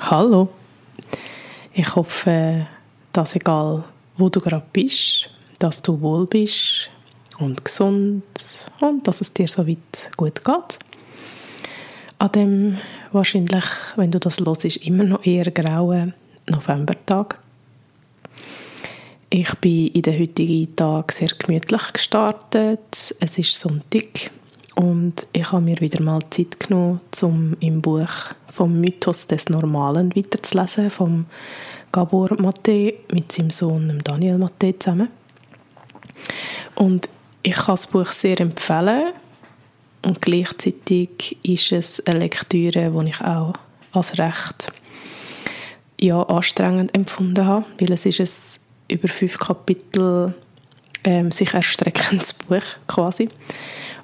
Hallo. Ich hoffe, dass egal wo du gerade bist, dass du wohl bist und gesund und dass es dir so weit gut geht. An dem wahrscheinlich, wenn du das ist, immer noch eher grauen Novembertag. Ich bin in den heutigen Tag sehr gemütlich gestartet. Es ist Sonntag und ich habe mir wieder mal Zeit genommen, um im Buch vom Mythos des Normalen weiterzulesen, vom Gabor Maté mit seinem Sohn Daniel Maté zusammen. Und ich kann das Buch sehr empfehlen und gleichzeitig ist es eine Lektüre, die ich auch als recht ja, anstrengend empfunden habe, weil es ist ein über fünf Kapitel ähm, sich erstreckendes Buch quasi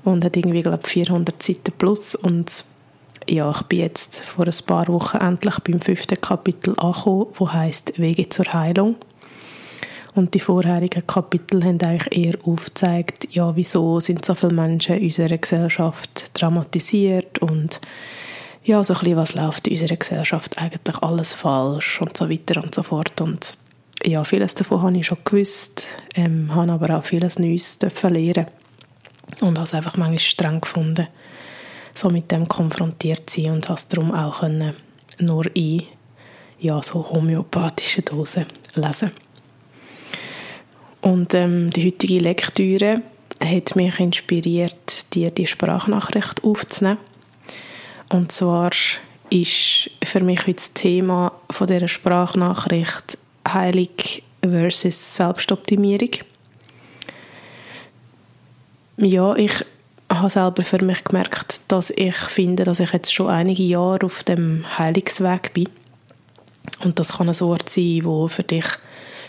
und hat irgendwie, glaube 400 Seiten plus und ja, ich bin jetzt vor ein paar Wochen endlich beim fünften Kapitel angekommen, wo heißt Wege zur Heilung. Und die vorherigen Kapitel haben eigentlich eher aufgezeigt, ja, wieso sind so viele Menschen in unserer Gesellschaft dramatisiert und ja, so ein bisschen, was läuft in unserer Gesellschaft eigentlich alles falsch und so weiter und so fort. Und ja, vieles davon habe ich schon gewusst, ähm, habe aber auch vieles Neues lernen und habe es einfach manchmal streng gefunden so mit dem konfrontiert sein und hast darum auch können nur in ja, so homöopathischen Dosen lesen. Und ähm, die heutige Lektüre hat mich inspiriert, dir die Sprachnachricht aufzunehmen. Und zwar ist für mich das Thema von dieser Sprachnachricht Heilig versus Selbstoptimierung. Ja, ich habe selber für mich gemerkt, dass ich finde, dass ich jetzt schon einige Jahre auf dem Heilungsweg bin. Und das kann ein Wort sein, wo für dich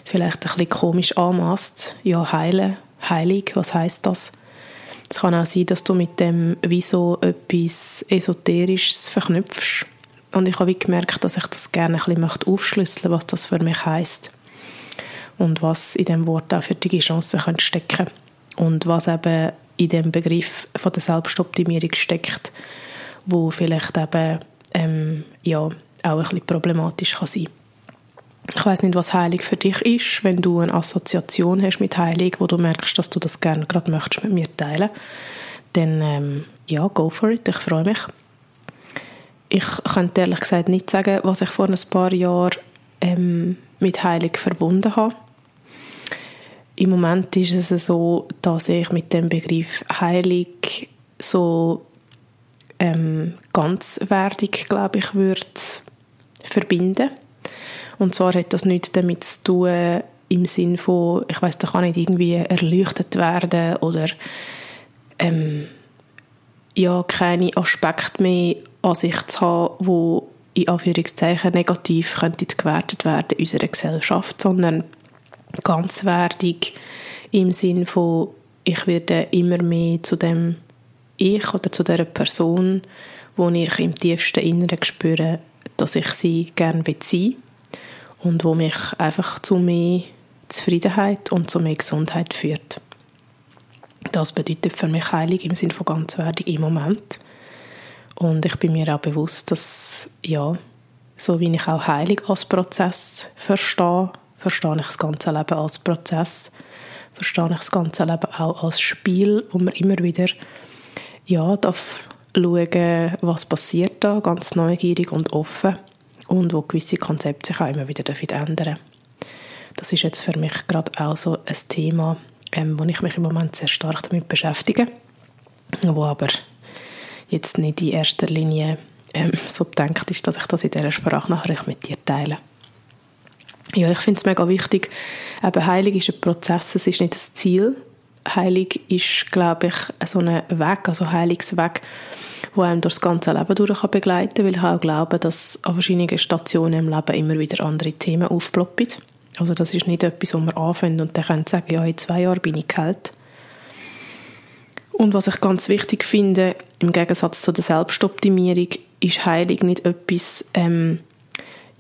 vielleicht ein bisschen komisch anmasst. Ja, heilen, heilig, was heißt das? Es kann auch sein, dass du mit dem wie so etwas Esoterisches verknüpfst. Und ich habe gemerkt, dass ich das gerne ein bisschen aufschlüsseln möchte, was das für mich heißt und was in dem Wort auch für die Chancen stecken und was eben in dem Begriff von der Selbstoptimierung steckt, wo vielleicht eben ähm, ja, auch ein bisschen problematisch kann sein ich weiß nicht, was Heilig für dich ist, wenn du eine Assoziation hast mit Heilig, wo du merkst, dass du das gerne gerade möchtest mit mir teilen, dann ähm, ja, go for it, ich freue mich. Ich könnte ehrlich gesagt nicht sagen, was ich vor ein paar Jahren ähm, mit Heilig verbunden habe. Im Moment ist es so, dass ich mit dem Begriff heilig so ähm, ganzwertig, glaube ich, würde verbinden. Und zwar hat das nichts damit zu tun, im Sinn von, ich weiß, da kann nicht irgendwie erleuchtet werden oder ähm, ja, keine Aspekte mehr an sich zu haben, wo in Anführungszeichen negativ könnte gewertet werden in unserer Gesellschaft, sondern ganzwertig im Sinn von, ich werde immer mehr zu dem Ich oder zu der Person, wo ich im tiefsten Inneren spüre, dass ich sie gerne sein und wo mich einfach zu mehr Zufriedenheit und zu mehr Gesundheit führt. Das bedeutet für mich heilig im Sinn von ganzwertig im Moment. Und ich bin mir auch bewusst, dass, ja, so wie ich auch heilig als Prozess verstehe, verstehe ich das ganze Leben als Prozess, verstehe ich das ganze Leben auch als Spiel, wo man immer wieder ja, darf schauen, was passiert da, ganz neugierig und offen. Und wo gewisse Konzepte sich auch immer wieder ändern. Das ist jetzt für mich gerade auch so ein Thema, ähm, wo ich mich im Moment sehr stark damit beschäftige, wo aber jetzt nicht in erster Linie ähm, so denkt ist, dass ich das in dieser Sprachnachricht mit dir teile. Ja, ich finde es mega wichtig. Eben, Heilig ist ein Prozess, es ist nicht das Ziel. Heilig ist, glaube ich, so ein Weg, also Heilungsweg, wo einem durch das ganze Leben durch kann begleiten kann, weil ich auch glaube, dass an verschiedenen Stationen im Leben immer wieder andere Themen aufploppen. Also das ist nicht etwas, wo man anfängt und dann können sagen, ja, in zwei Jahren bin ich geheilt. Und was ich ganz wichtig finde, im Gegensatz zu der Selbstoptimierung, ist Heilig nicht etwas, ähm,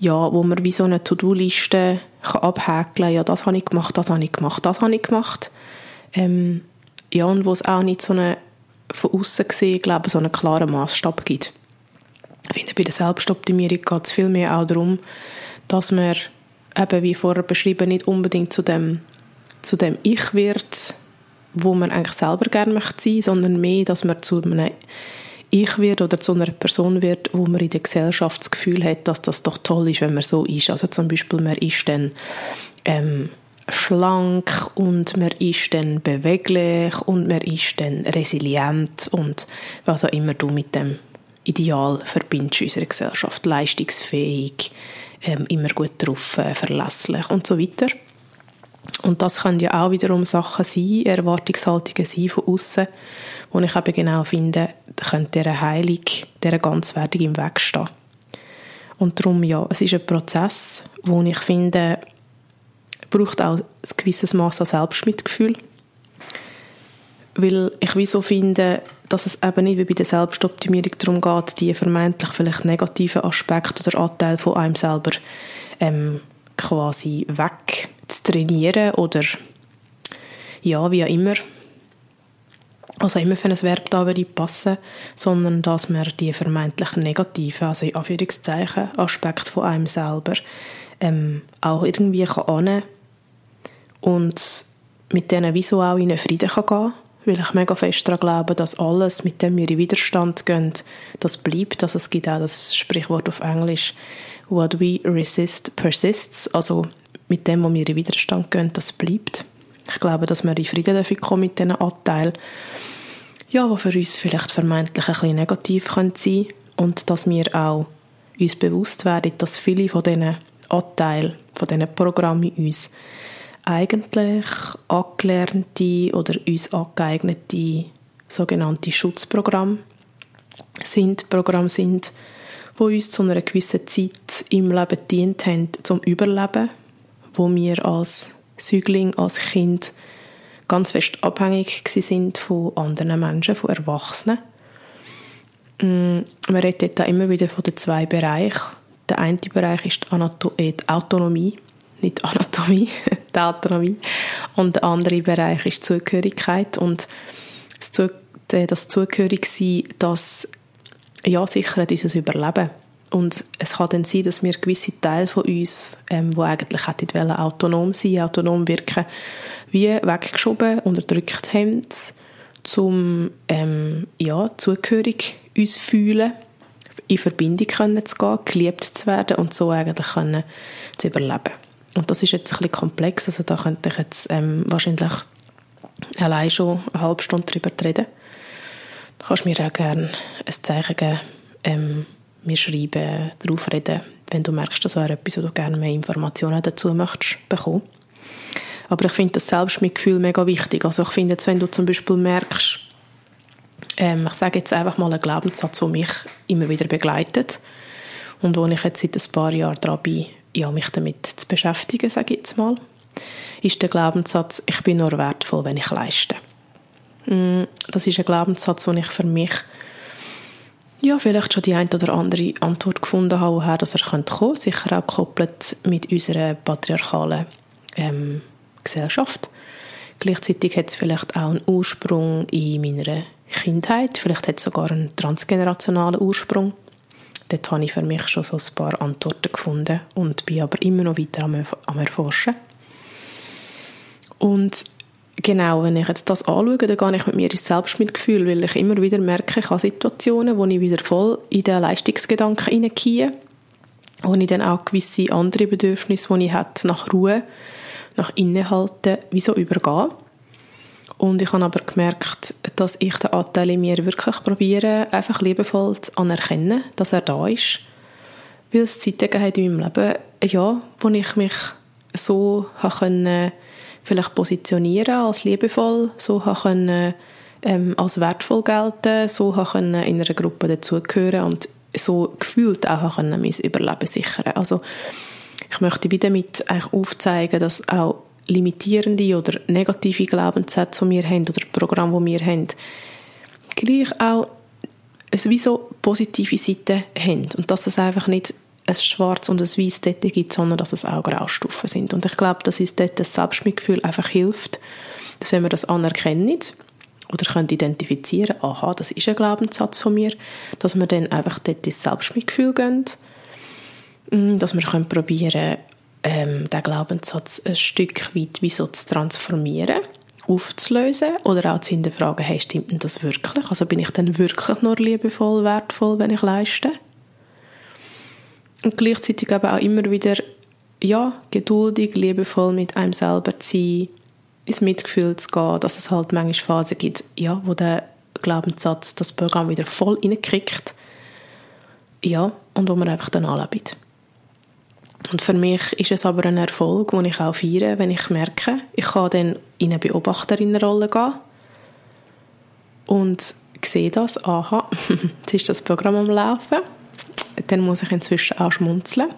ja, wo man wie so eine To-Do-Liste abhäkeln kann, ja, das habe ich gemacht, das habe ich gemacht, das habe ich gemacht. Ähm, ja, und wo es auch nicht so eine, von außen gesehen, glaube so einen klaren Maßstab gibt. Ich finde, bei der Selbstoptimierung geht es viel mehr auch darum, dass man eben, wie vorher beschrieben, nicht unbedingt zu dem, zu dem Ich wird, wo man eigentlich selber gerne möchte sein, sondern mehr, dass man zu einem Ich wird oder zu einer Person wird, wo man in der Gesellschaft das Gefühl hat, dass das doch toll ist, wenn man so ist. Also zum Beispiel, man ist dann ähm, schlank und man ist dann beweglich und man ist dann resilient und was auch immer du mit dem Ideal verbindest in unserer Gesellschaft. Leistungsfähig, ähm, immer gut drauf, äh, verlässlich und so weiter. Und das können ja auch wiederum Sachen sein, Erwartungshaltungen sein von außen, wo ich eben genau finde, könnte dieser Heilung, dieser Ganzwertung im Weg stehen. Und darum, ja, es ist ein Prozess, wo ich finde, braucht auch ein gewisses Maß an Selbstmitgefühl. Weil ich wie so finde, dass es eben nicht wie bei der Selbstoptimierung darum geht, die vermeintlich vielleicht negativen Aspekte oder Anteile von einem selber ähm, quasi weg zu trainieren oder ja, wie auch immer. Also immer für ein Verb da würde passen, sondern dass man die vermeintlich negativen, also in Anführungszeichen, Aspekte von einem selber ähm, auch irgendwie kann und mit denen wieso auch in einen Frieden kann weil ich mega fest daran glaube, dass alles, mit dem wir in Widerstand gehen, das bleibt. Also es gibt auch das Sprichwort auf Englisch, what we resist persists, also mit dem, wo wir in Widerstand gehen, das bleibt. Ich glaube, dass wir in Frieden dafür kommen mit diesen Anteilen, ja, die für uns vielleicht vermeintlich ein bisschen negativ sein können und dass wir auch uns bewusst werden, dass viele von diesen Anteilen, von diesen Programmen uns eigentlich angelernte oder uns angeeignete sogenannte Schutzprogramme sind, Programme sind, die uns zu einer gewissen Zeit im Leben dient haben zum Überleben, wo wir als Säugling, als Kind ganz fest abhängig sind von anderen Menschen, von Erwachsenen. Mm, man redet da immer wieder von den zwei Bereichen. Der eine Bereich ist die Autonomie, nicht Anatomie, die Autonomie. Und der andere Bereich ist Zugehörigkeit. Und das, das Zugehörigsein, das ja, sichert unser Überleben. Und es kann dann sein, dass wir gewisse Teile von uns, ähm, wo eigentlich wollen, autonom sein, autonom wirken, wie weggeschoben, unterdrückt haben, um ähm, ja, zugehörig uns fühlen, in Verbindung können zu gehen, geliebt zu werden und so eigentlich können zu überleben. Und das ist jetzt ein bisschen komplex, also da könnte ich jetzt ähm, wahrscheinlich allein schon eine halbe Stunde darüber reden. Du kannst mir auch gerne ein Zeichen geben, ähm, mir schreiben, darauf reden, wenn du merkst, das wäre etwas, wo du gerne mehr Informationen dazu möchtest bekommen. Aber ich finde das Selbstmitgefühl mega wichtig. Also ich finde jetzt, wenn du zum Beispiel merkst, ähm, ich sage jetzt einfach mal einen Glaubenssatz, der mich immer wieder begleitet und wo ich jetzt seit ein paar Jahren dran bin, ja, mich damit zu beschäftigen, sage ich jetzt mal, ist der Glaubenssatz, ich bin nur wertvoll, wenn ich leiste. Mm, das ist ein Glaubenssatz, den ich für mich ja, vielleicht schon die eine oder andere Antwort gefunden habe, woher dass er kommen könnte. Sicher auch gekoppelt mit unserer patriarchalen ähm, Gesellschaft. Gleichzeitig hat es vielleicht auch einen Ursprung in meiner Kindheit. Vielleicht hat es sogar einen transgenerationalen Ursprung dort habe ich für mich schon so ein paar Antworten gefunden und bin aber immer noch weiter am, am Erforschen. Und genau, wenn ich jetzt das anschaue, dann gehe ich mit mir ins Selbstmitgefühl, weil ich immer wieder merke, ich habe Situationen, wo ich wieder voll in den Leistungsgedanken hineingehe, wo ich dann auch gewisse andere Bedürfnisse, die ich habe, nach Ruhe, nach Innehalten, wie so übergehe. Und ich habe aber gemerkt, dass ich den Anteil in mir wirklich probiere, einfach liebevoll zu anerkennen, dass er da ist. Weil es Zeiten hat in meinem Leben, ja, wo ich mich so können, vielleicht positionieren als liebevoll, so können, ähm, als wertvoll gelten, so können in einer Gruppe dazugehören und so gefühlt auch können mein Überleben sichern. Also ich möchte wieder damit eigentlich aufzeigen, dass auch limitierende oder negative Glaubenssätze, die wir haben, oder Programme, die wir haben, gleich auch so positive Seiten haben. Und dass es einfach nicht ein schwarz und ein weiß dort gibt, sondern dass es auch Graustufen sind. Und ich glaube, dass uns dort das Selbstmitgefühl einfach hilft, dass wenn wir das anerkennen oder können identifizieren, aha, das ist ein Glaubenssatz von mir, dass wir dann einfach dort ins Selbstmitgefühl gehen, mm, dass wir können probieren, ähm, den Glaubenssatz ein Stück weit wie so zu transformieren, aufzulösen oder auch zu hinterfragen, hey, stimmt denn das wirklich? Also bin ich dann wirklich nur liebevoll, wertvoll, wenn ich leiste? Und gleichzeitig aber auch immer wieder, ja, geduldig, liebevoll mit einem selber zu sein, ins Mitgefühl zu gehen, dass es halt manchmal Phasen gibt, ja, wo der Glaubenssatz das Programm wieder voll reinkriegt. Ja, und wo man einfach dann anlebt. Und für mich ist es aber ein Erfolg, den ich auch feiere, wenn ich merke, ich kann dann in eine Beobachterinnenrolle gehen und sehe das, aha, jetzt ist das Programm am Laufen. Dann muss ich inzwischen auch schmunzeln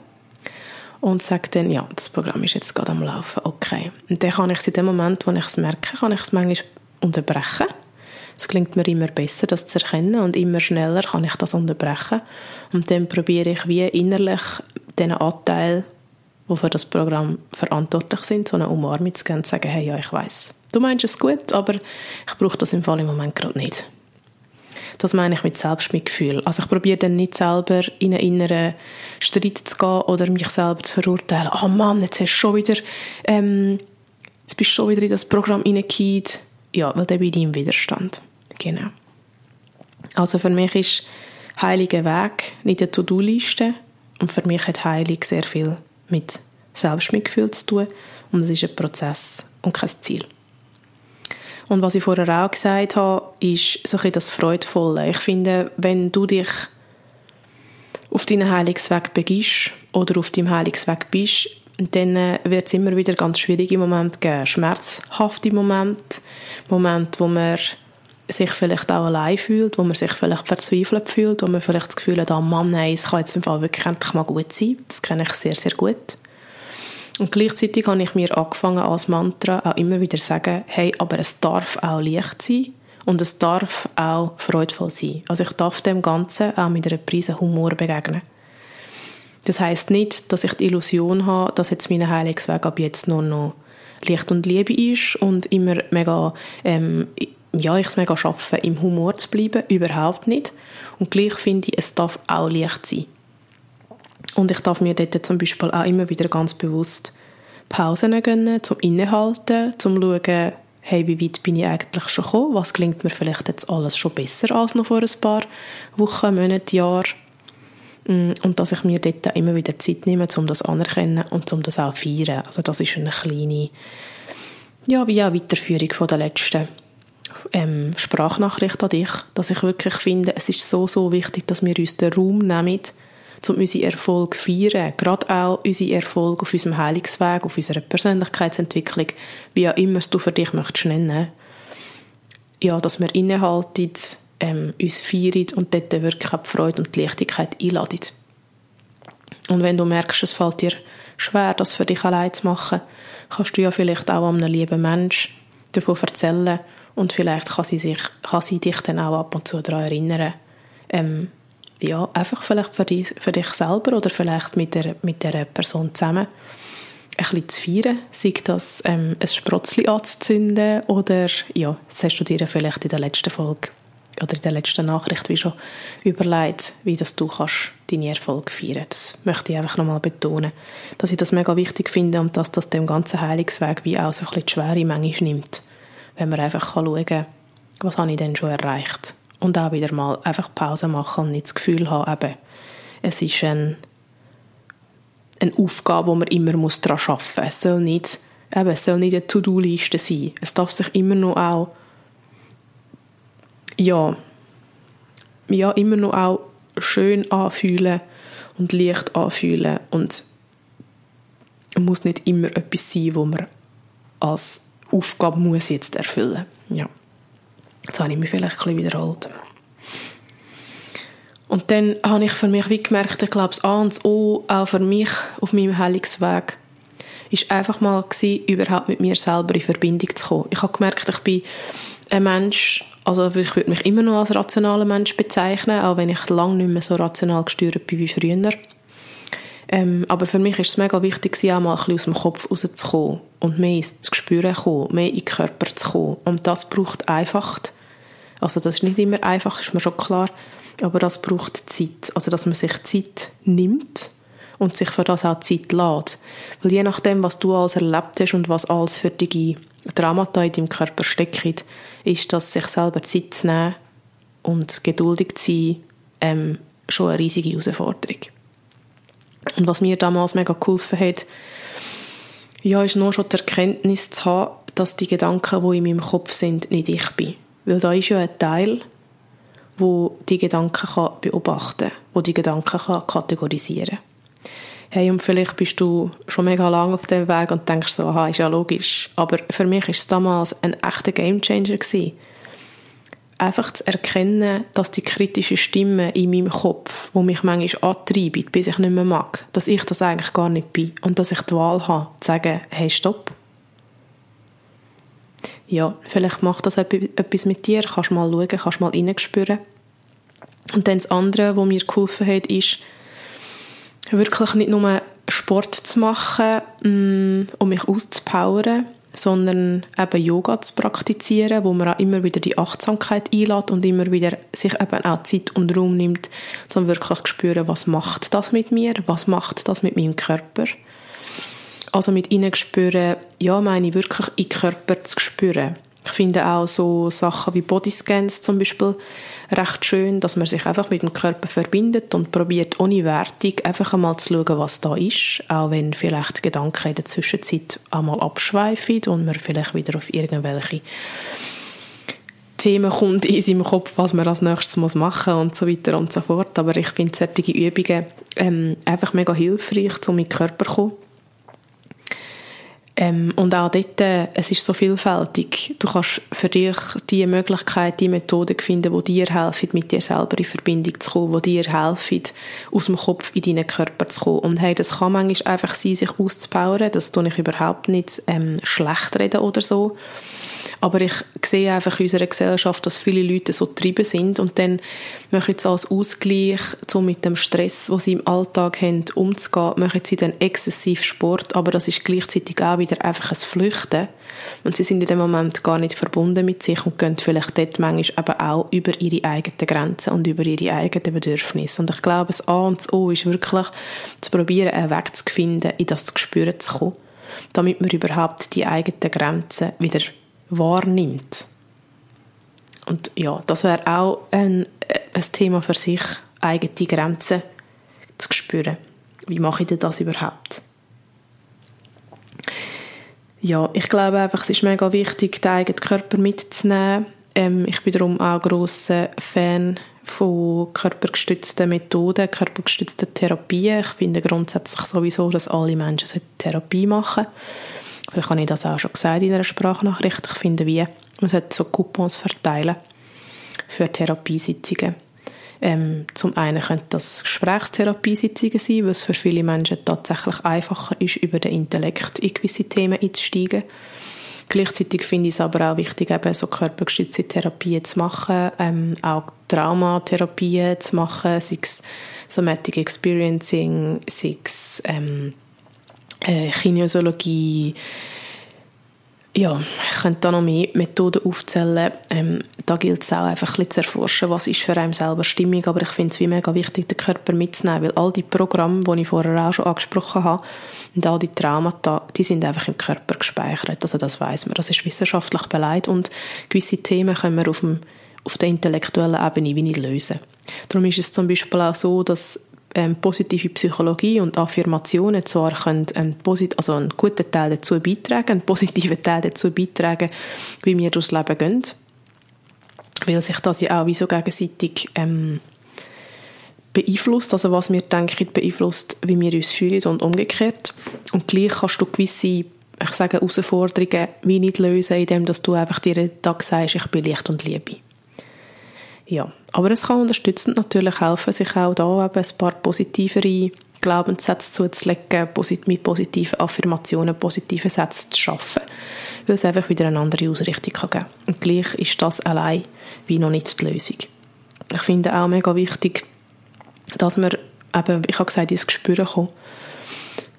und sage dann, ja, das Programm ist jetzt gerade am Laufen, okay. Und dann kann ich es in dem Moment, wo ich es merke, kann ich es manchmal unterbrechen. Es klingt mir immer besser, das zu erkennen und immer schneller kann ich das unterbrechen. Und dann probiere ich wie innerlich den Anteil, die für das Programm verantwortlich sind, so eine Umarmung zu geben und zu sagen, hey, ja, ich weiß, du meinst es gut, aber ich brauche das im Fall im Moment gerade nicht. Das meine ich mit Selbstmitgefühl. Also ich probiere dann nicht selber in einen inneren Streit zu gehen oder mich selber zu verurteilen. Oh Mann, jetzt hast du schon wieder, ähm, jetzt bist du schon wieder in das Programm hineingefallen. Ja, weil dann bin ich im Widerstand. Genau. Also für mich ist Heiliger Weg nicht eine To-Do-Liste und für mich hat Heilung sehr viel mit Selbstmitgefühl zu tun und es ist ein Prozess und kein Ziel. Und was ich vorher auch gesagt habe, ist so ein das Freudvolle. Ich finde, wenn du dich auf deinen Heilungsweg begibst oder auf deinem Heilungsweg bist, dann äh, wird es immer wieder ganz schwierige Momente geben. Schmerzhafte Momente, Momente, wo man sich vielleicht auch allein fühlt, wo man sich vielleicht verzweifelt fühlt, wo man vielleicht das Gefühl hat, oh Mann, nein, es kann jetzt im Fall wirklich endlich mal gut sein. Das kenne ich sehr, sehr gut. Und gleichzeitig habe ich mir angefangen als Mantra auch immer wieder zu sagen, hey, aber es darf auch leicht sein und es darf auch freudvoll sein. Also ich darf dem Ganzen auch mit einer Prise Humor begegnen. Das heißt nicht, dass ich die Illusion habe, dass jetzt mein Heilungsweg ab jetzt nur noch Licht und Liebe ist und immer mega, ähm, ja, ich es mega schaffe, im Humor zu bleiben. Überhaupt nicht. Und gleich finde ich, es darf auch leicht sein. Und ich darf mir dort zum Beispiel auch immer wieder ganz bewusst Pausen gönnen, zum Innehalten, zum schauen, hey, wie weit bin ich eigentlich schon gekommen, was klingt mir vielleicht jetzt alles schon besser als noch vor ein paar Wochen, Monaten, Jahren. Mm, und dass ich mir dort immer wieder Zeit nehme, um das anerkennen und um das auch feiern. Also das ist eine kleine, ja, wie auch Weiterführung von der letzten ähm, Sprachnachricht an dich, dass ich wirklich finde, es ist so, so wichtig, dass wir uns den Raum nehmen, um unseren Erfolg zu feiern. Gerade auch unseren Erfolg auf unserem Heilungsweg, auf unserer Persönlichkeitsentwicklung, wie auch immer du für dich möchtest nennen. Ja, dass wir innehalten, ähm, uns feiern und dort wirklich die Freude und die Leichtigkeit einladen. Und wenn du merkst, es fällt dir schwer, das für dich allein zu machen, kannst du ja vielleicht auch einem lieben Menschen davon erzählen und vielleicht kann sie, sich, kann sie dich dann auch ab und zu daran erinnern, ähm, ja, einfach vielleicht für dich, für dich selber oder vielleicht mit der, mit der Person zusammen ein bisschen zu feiern, sei das ähm, ein Sprotzli anzuzünden oder ja, das hast du dir vielleicht in der letzten Folge oder in der letzten Nachricht wie schon überlegt, wie das du kannst deine Erfolge feiern. Das möchte ich einfach nochmal betonen, dass ich das mega wichtig finde und dass das dem ganzen Heilungsweg wie auch so ein bisschen die Schwere manchmal nimmt, wenn man einfach schauen kann, was habe ich denn schon erreicht und auch wieder mal einfach Pause machen und nicht das Gefühl haben, eben, es ist ein, eine Aufgabe, wo man immer muss daran arbeiten muss. Es soll nicht, eben, es soll nicht eine To-Do-Liste sein. Es darf sich immer noch auch ja, ja, immer noch auch schön anfühlen und leicht anfühlen und es muss nicht immer etwas sein, wo man als Aufgabe muss jetzt erfüllen. Ja. Jetzt habe ich mich vielleicht ein wiederholt. Und dann habe ich für mich wie gemerkt, ich glaube, das A und das O, auch für mich auf meinem Heilungsweg, ist einfach mal gewesen, überhaupt mit mir selber in Verbindung zu kommen. Ich habe gemerkt, ich bin ein Mensch, also ich würde mich immer noch als rationaler Mensch bezeichnen, auch wenn ich lange nicht mehr so rational gesteuert bin wie früher. Ähm, aber für mich ist es mega wichtig, auch mal ein bisschen aus dem Kopf rauszukommen und mehr ins zu kommen, mehr in den Körper zu kommen. Und das braucht einfach Also das ist nicht immer einfach, ist mir schon klar, aber das braucht Zeit. Also dass man sich Zeit nimmt und sich für das auch Zeit lässt. Weil je nachdem, was du alles erlebt hast und was alles für die Dramata in deinem Körper steckt, ist das, sich selber Zeit zu nehmen und geduldig zu sein, ähm, schon eine riesige Herausforderung. Und was mir damals mega geholfen hat, ja, ist nur schon die Erkenntnis zu haben, dass die Gedanken, die in meinem Kopf sind, nicht ich bin. Weil da ist ja ein Teil, wo die Gedanken kann beobachten kann, wo die Gedanken kann kategorisieren kann. Hey, und vielleicht bist du schon mega lange auf dem Weg und denkst so, aha, ist ja logisch. Aber für mich war es damals ein echter Gamechanger einfach zu erkennen, dass die kritische Stimme in meinem Kopf, wo mich manchmal antreibt, bis ich nicht mehr mag, dass ich das eigentlich gar nicht bin und dass ich die Wahl habe, zu sagen, hey, stopp. Ja, vielleicht macht das etwas mit dir, kannst mal schauen, kannst mal reinspüren. Und dann das andere, was mir geholfen hat, ist, wirklich nicht nur Sport zu machen, mm, um mich auszupowern, sondern eben Yoga zu praktizieren, wo man auch immer wieder die Achtsamkeit einlädt und immer wieder sich eben auch Zeit und Raum nimmt, um wirklich zu spüren, was macht das mit mir, was macht das mit meinem Körper. Also mit ihnen spüren, ja, meine ich wirklich in Körper zu spüren. Ich finde auch so Sachen wie Bodyscans zum Beispiel recht schön, dass man sich einfach mit dem Körper verbindet und probiert ohne Wertung einfach einmal zu schauen, was da ist, auch wenn vielleicht Gedanken in der Zwischenzeit einmal abschweifen und man vielleicht wieder auf irgendwelche Themen kommt in seinem Kopf, was man als nächstes muss machen und so weiter und so fort. Aber ich finde solche Übungen ähm, einfach mega hilfreich, um in den Körper zu kommen ähm, und auch dort, äh, es ist so vielfältig. Du kannst für dich die Möglichkeit, die Methoden finden, die dir helfen, mit dir selber in Verbindung zu kommen, die dir helfen, aus dem Kopf in deinen Körper zu kommen. Und hey, das kann manchmal einfach sein, sich auszubauen. Das tue ich überhaupt nicht ähm, schlecht reden oder so. Aber ich sehe einfach in unserer Gesellschaft, dass viele Leute so getrieben sind und dann machen sie als Ausgleich, so mit dem Stress, den sie im Alltag haben, umzugehen, machen sie dann exzessiv Sport, aber das ist gleichzeitig auch wieder einfach ein Flüchten. Und sie sind in dem Moment gar nicht verbunden mit sich und gehen vielleicht dort manchmal eben auch über ihre eigenen Grenzen und über ihre eigenen Bedürfnisse. Und ich glaube, das A und das O ist wirklich, zu probieren, einen Weg zu finden, in das Gespür zu kommen, damit man überhaupt die eigenen Grenzen wieder wahrnimmt. Und ja, das wäre auch ein, ein Thema für sich, eigene Grenzen zu spüren. Wie mache ich denn das überhaupt? Ja, ich glaube einfach, es ist mega wichtig, den eigenen Körper mitzunehmen. Ähm, ich bin darum auch grosser Fan von körpergestützten Methoden, körpergestützten Therapien. Ich finde grundsätzlich sowieso, dass alle Menschen Therapie machen sollten Vielleicht habe ich das auch schon gesagt in einer Sprachnachricht. Ich finde, wie man sollte so Coupons verteilen für Therapiesitzungen. Ähm, zum einen können das Gesprächstherapiesitzungen sein, es für viele Menschen tatsächlich einfacher ist, über den Intellekt in gewisse Themen einzusteigen. Gleichzeitig finde ich es aber auch wichtig, eben so körpergestützte Therapien zu machen, ähm, auch Traumatherapien zu machen, sei es Somatic Experiencing, sei es ähm, äh, Kinesiologie, ja, ich könnte da noch mehr Methoden aufzählen. Ähm, da gilt es auch einfach ein bisschen zu erforschen, was ist für einen selber stimmig, aber ich finde es wie mega wichtig, den Körper mitzunehmen, weil all die Programme, die ich vorher auch schon angesprochen habe, und all die Traumata, die sind einfach im Körper gespeichert, also das weiß man, das ist wissenschaftlich beleidigt. Und gewisse Themen können wir auf, dem, auf der intellektuellen Ebene wie nicht lösen. Darum ist es zum Beispiel auch so, dass ähm, positive Psychologie und Affirmationen zwar können einen, also einen guten Teil dazu beitragen, einen positiven Teil dazu beitragen, wie wir durchs Leben gehen, weil sich das ja auch wie so gegenseitig ähm, beeinflusst, also was wir denken, beeinflusst, wie wir uns fühlen und umgekehrt. Und gleich kannst du gewisse, ich sage, Herausforderungen wie nicht lösen, indem du einfach dir jeden Tag sagst, ich bin Licht und Liebe. Ja, aber es kann unterstützend natürlich helfen, sich auch da eben ein paar positivere Glaubenssätze zuzulegen, mit positiven Affirmationen, positiven Sätzen zu schaffen, weil es einfach wieder eine andere Ausrichtung kann geben Und gleich ist das allein wie noch nicht die Lösung. Ich finde auch mega wichtig, dass man eben, ich habe gesagt, ins Gespür kommen,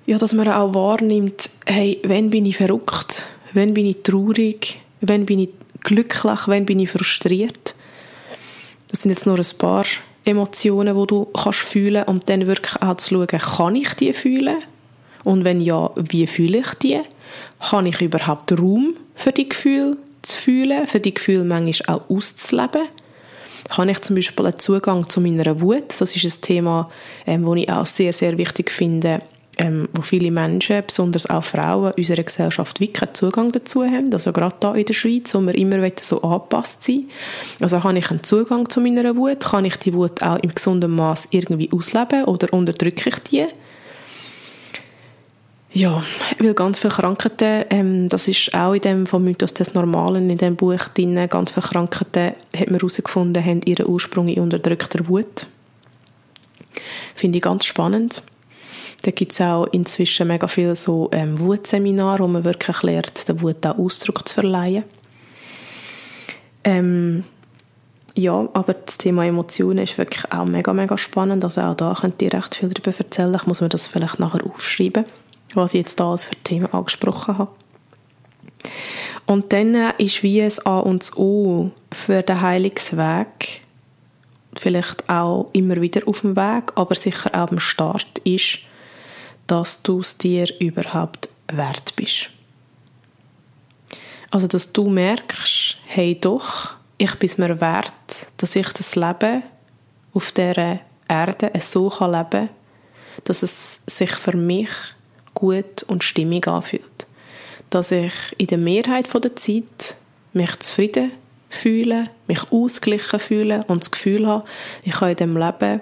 ja, dass man auch wahrnimmt, hey, wenn bin ich verrückt, wenn bin ich traurig, wenn bin ich glücklich, wenn bin ich frustriert Das sind jetzt nur ein paar Emotionen, die du kannst fühlen und dann wirklich auch zu schauen, kann ich die fühlen? Und wenn ja, wie fühle ich die? Habe ich überhaupt Raum für die Gefühle zu fühlen, für die Gefühle manchmal auch auszuleben? Habe ich zum Beispiel einen Zugang zu meiner Wut? Das ist ein Thema, ähm, das ich auch sehr, sehr wichtig finde, ähm, wo viele Menschen, besonders auch Frauen unserer Gesellschaft wirklich Zugang dazu haben. Also gerade hier in der Schweiz, wo wir immer so angepasst sein Also habe ich einen Zugang zu meiner Wut? Kann ich die Wut auch im gesunden Maß irgendwie ausleben oder unterdrücke ich die? Ja, weil ganz viele Krankheiten, ähm, das ist auch in dem vom Mythos des Normalen, in dem Buch drin, ganz viele Krankheiten, hat man herausgefunden, haben ihren Ursprung in unterdrückter Wut. Finde ich ganz spannend. Da gibt es auch inzwischen mega viele so ähm, Wutseminare, wo man wirklich lernt, der Wut auch Ausdruck zu verleihen. Ähm, ja, aber das Thema Emotionen ist wirklich auch mega, mega spannend. Also auch da könnt ihr recht viel darüber erzählen. Ich muss mir das vielleicht nachher aufschreiben, was ich jetzt da als für Themen angesprochen habe. Und dann ist wie es A und das O für den Heilungsweg vielleicht auch immer wieder auf dem Weg, aber sicher auch am Start ist, dass du es dir überhaupt wert bist. Also, dass du merkst, hey doch, ich bin mir wert, dass ich das Leben auf dieser Erde so kann leben kann, dass es sich für mich gut und stimmig anfühlt. Dass ich in der Mehrheit der Zeit mich zufrieden fühle, mich ausgeglichen fühle und das Gefühl habe, ich kann in diesem Leben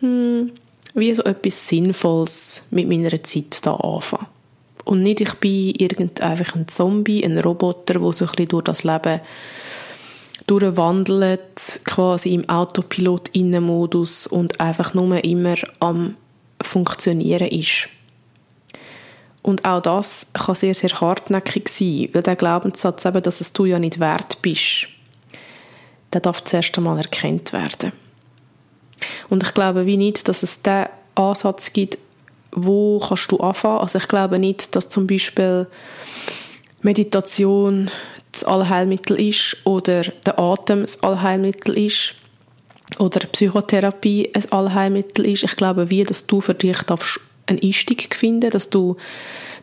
hm, wie so etwas Sinnvolles mit meiner Zeit da anfangen. Und nicht, ich bin irgend einfach ein Zombie, ein Roboter, der so ein bisschen durch das Leben durchwandelt, quasi im Autopilot-Innenmodus und einfach nur immer am Funktionieren ist. Und auch das kann sehr, sehr hartnäckig sein, weil der Glaubenssatz eben, dass es du ja nicht wert bist, der darf zuerst einmal erkannt werden. Und ich glaube wie nicht, dass es den Ansatz gibt, wo kannst du anfangen. Also ich glaube nicht, dass zum Beispiel Meditation das Allheilmittel ist oder der Atem das Allheilmittel ist oder Psychotherapie ein Allheilmittel ist. Ich glaube wie, dass du für dich darfst einen Einstieg finden, dass du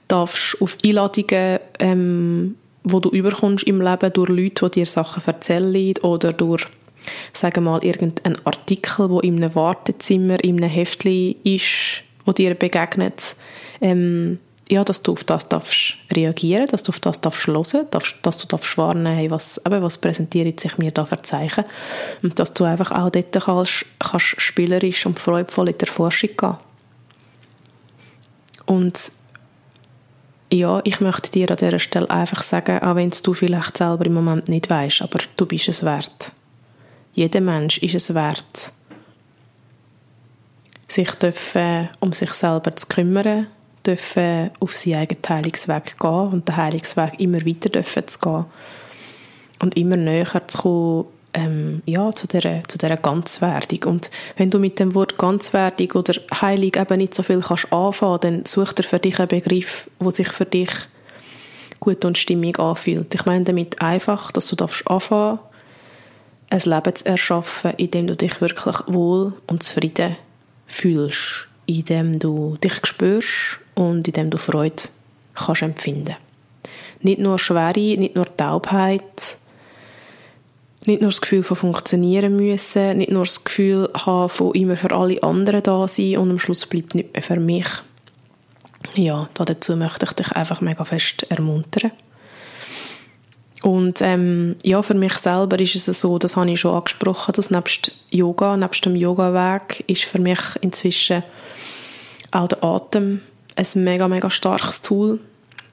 darfst auf Einladungen ähm, wo du überkommst im Leben durch Leute, die dir Sachen erzählen oder durch sagen mal, irgendein Artikel, wo in einem Wartezimmer, in einem Heftli ist, wo dir begegnet, ähm, ja, dass du auf das darfst reagieren, dass du auf das darfst hören, darfst, dass du darfst warnen, hey, was, eben, was präsentiert sich mir da für und dass du einfach auch dort kannst, kannst spielerisch und freudvoll in der Forschung gehen. Und ja, ich möchte dir an dieser Stelle einfach sagen, auch wenn du vielleicht selber im Moment nicht weißt, aber du bist es wert. Jeder Mensch ist es wert, sich dürfen, um sich selber zu kümmern, dürfen auf seinen eigenen Heilungsweg gehen und den Heilungsweg immer weiter dürfen zu gehen und immer näher zu kommen ähm, ja, zu dieser, zu dieser Ganzwerdung. Und wenn du mit dem Wort Ganzwerdung oder Heilig eben nicht so viel kannst anfangen, dann such dir für dich einen Begriff, wo sich für dich gut und stimmig anfühlt. Ich meine damit einfach, dass du darfst anfangen ein Leben zu erschaffen, in dem du dich wirklich wohl und zufrieden fühlst, in dem du dich spürst und in dem du Freude kannst empfinden. Nicht nur Schwere, nicht nur Taubheit, nicht nur das Gefühl von funktionieren müssen, nicht nur das Gefühl haben von immer für alle anderen da sein und am Schluss bleibt nicht mehr für mich. Ja, dazu möchte ich dich einfach mega fest ermuntern. Und ähm, ja, für mich selber ist es so, das habe ich schon angesprochen, dass nebst Yoga, nebst dem Yoga-Weg ist für mich inzwischen auch der Atem ein mega, mega starkes Tool.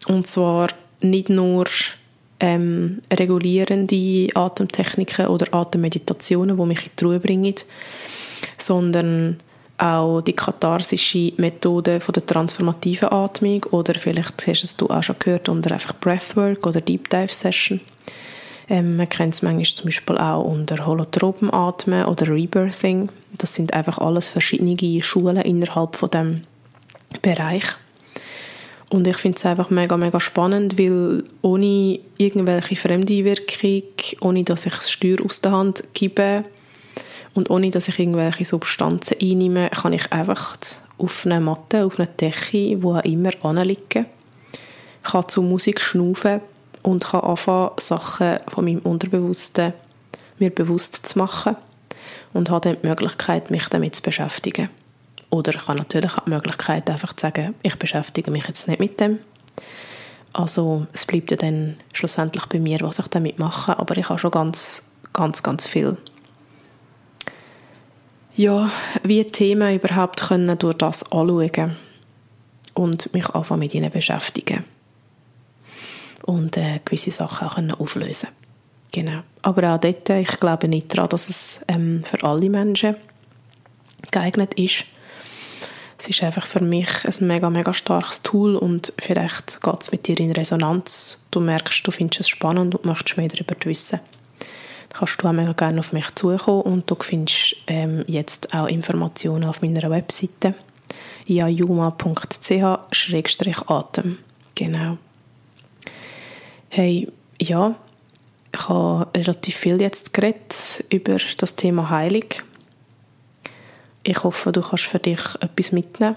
Und zwar nicht nur ähm, regulierende Atemtechniken oder Atemmeditationen, die mich in die Ruhe bringen, sondern auch die katharsische Methode von der transformativen Atmung oder vielleicht hast du auch schon gehört unter einfach Breathwork oder Deep Dive Session. Ähm, man kennt es manchmal zum Beispiel auch unter Holotropenatmen oder Rebirthing. Das sind einfach alles verschiedene Schulen innerhalb von dem Bereich. Und ich finde es einfach mega, mega spannend, weil ohne irgendwelche Fremdeinwirkung, ohne dass ich das Steuer aus der Hand gebe, Und ohne, dass ich irgendwelche Substanzen einnehme, kann ich einfach auf einer Matte, auf einer Decke, wo auch immer, anliegen. Ich kann zu Musik schnaufen und kann anfangen, Sachen von meinem Unterbewussten mir bewusst zu machen und habe dann die Möglichkeit, mich damit zu beschäftigen. Oder ich habe natürlich auch die Möglichkeit, einfach zu sagen, ich beschäftige mich jetzt nicht mit dem. Also es bleibt ja dann schlussendlich bei mir, was ich damit mache, aber ich habe schon ganz, ganz, ganz viel. Ja, wie Themen überhaupt können durch das anschauen und mich einfach mit ihnen beschäftigen und äh, gewisse Sachen auch können auflösen Genau. Aber auch dort, ich glaube nicht daran, dass es ähm, für alle Menschen geeignet ist. Es ist einfach für mich ein mega, mega starkes Tool und vielleicht geht es mit dir in Resonanz. Du merkst, du findest es spannend und möchtest mehr darüber wissen. Kannst du auch gerne auf mich zukommen und du findest ähm, jetzt auch Informationen auf meiner Webseite jayuma.ch-atem. Genau. Hey, ja, ich habe relativ viel jetzt geredet über das Thema Heilung. Ich hoffe, du kannst für dich etwas mitnehmen.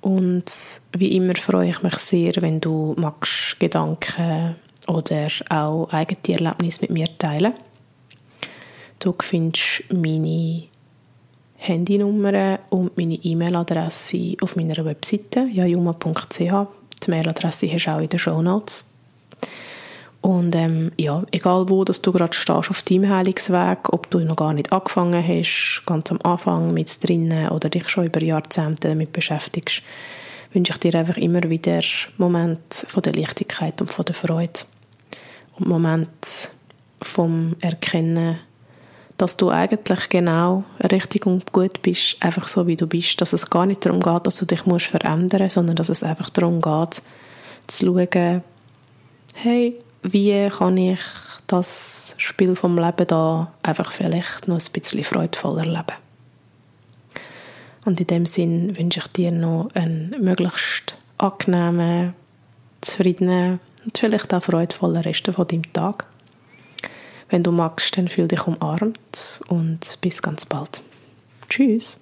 Und wie immer freue ich mich sehr, wenn du magst Gedanken oder auch eigene Erlebnisse mit mir teilen. Du findest meine Handynummer und meine E-Mail-Adresse auf meiner Webseite jajuma.ch die Mailadresse hast du auch in den Show Notes. Und ähm, ja, egal wo dass du gerade stehst auf deinem Heilungsweg, ob du noch gar nicht angefangen hast, ganz am Anfang, mit drinnen oder dich schon über Jahrzehnte damit beschäftigst, wünsche ich dir einfach immer wieder Momente von der Leichtigkeit und von der Freude. Und Momente vom Erkennen, dass du eigentlich genau richtig und gut bist, einfach so wie du bist, dass es gar nicht darum geht, dass du dich musst verändern musst, sondern dass es einfach darum geht, zu schauen, hey, wie kann ich das Spiel vom Leben da einfach vielleicht noch ein bisschen freudvoller leben. Und in dem Sinn wünsche ich dir noch einen möglichst angenehmen, zufriedenen und vielleicht auch freudvollen Rest von deinem Tag. Wenn du magst, dann fühl dich umarmt und bis ganz bald. Tschüss.